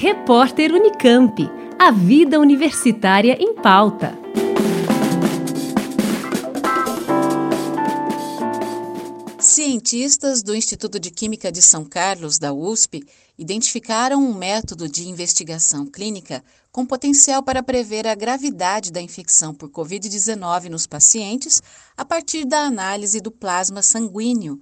Repórter Unicamp. A vida universitária em pauta. Cientistas do Instituto de Química de São Carlos, da USP, identificaram um método de investigação clínica com potencial para prever a gravidade da infecção por Covid-19 nos pacientes a partir da análise do plasma sanguíneo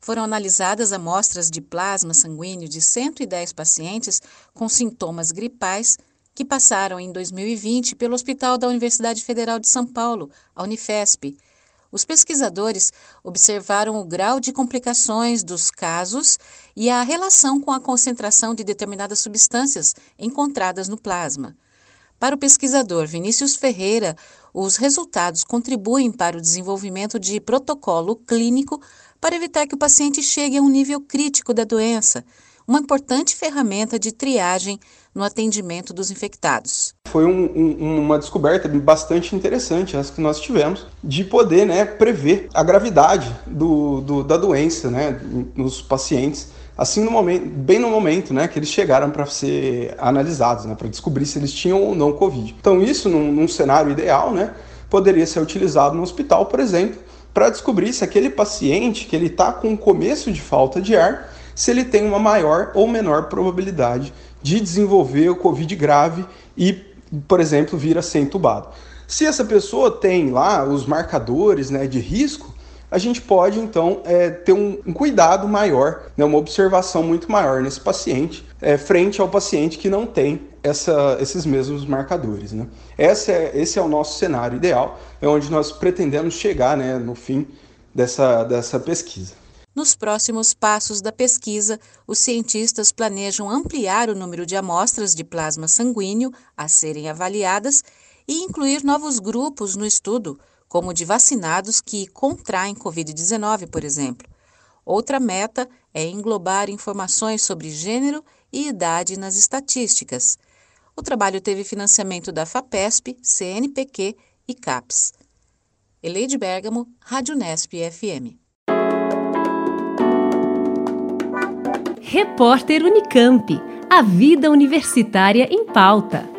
foram analisadas amostras de plasma sanguíneo de 110 pacientes com sintomas gripais que passaram em 2020 pelo Hospital da Universidade Federal de São Paulo, a Unifesp. Os pesquisadores observaram o grau de complicações dos casos e a relação com a concentração de determinadas substâncias encontradas no plasma. Para o pesquisador Vinícius Ferreira, os resultados contribuem para o desenvolvimento de protocolo clínico para evitar que o paciente chegue a um nível crítico da doença, uma importante ferramenta de triagem no atendimento dos infectados. Foi um, um, uma descoberta bastante interessante essa que nós tivemos de poder né, prever a gravidade do, do, da doença né, nos pacientes, assim no momento, bem no momento né, que eles chegaram para ser analisados, né, para descobrir se eles tinham ou não Covid. Então isso, num, num cenário ideal, né, poderia ser utilizado no hospital, por exemplo, para descobrir se aquele paciente que ele está com começo de falta de ar, se ele tem uma maior ou menor probabilidade de desenvolver o COVID grave e, por exemplo, vir a ser entubado. Se essa pessoa tem lá os marcadores né, de risco, a gente pode então é, ter um, um, cuidado maior, né, uma observação muito maior nesse paciente, é, frente ao paciente que não tem essa, esses mesmos marcadores. Né? Esse, é, esse é o nosso cenário ideal, é onde nós pretendemos chegar né, no fim dessa, dessa pesquisa. Nos próximos passos da pesquisa, os cientistas planejam ampliar o número de amostras de plasma sanguíneo a serem avaliadas e incluir novos grupos no estudo, como de vacinados que contraem Covid-19, por exemplo. Outra meta é englobar informações sobre gênero e idade nas estatísticas. O trabalho teve financiamento da FAPESP, CNPq e CAPES. Eleide Bergamo, Rádio Nesp FM. Repórter Unicamp. A vida universitária em pauta.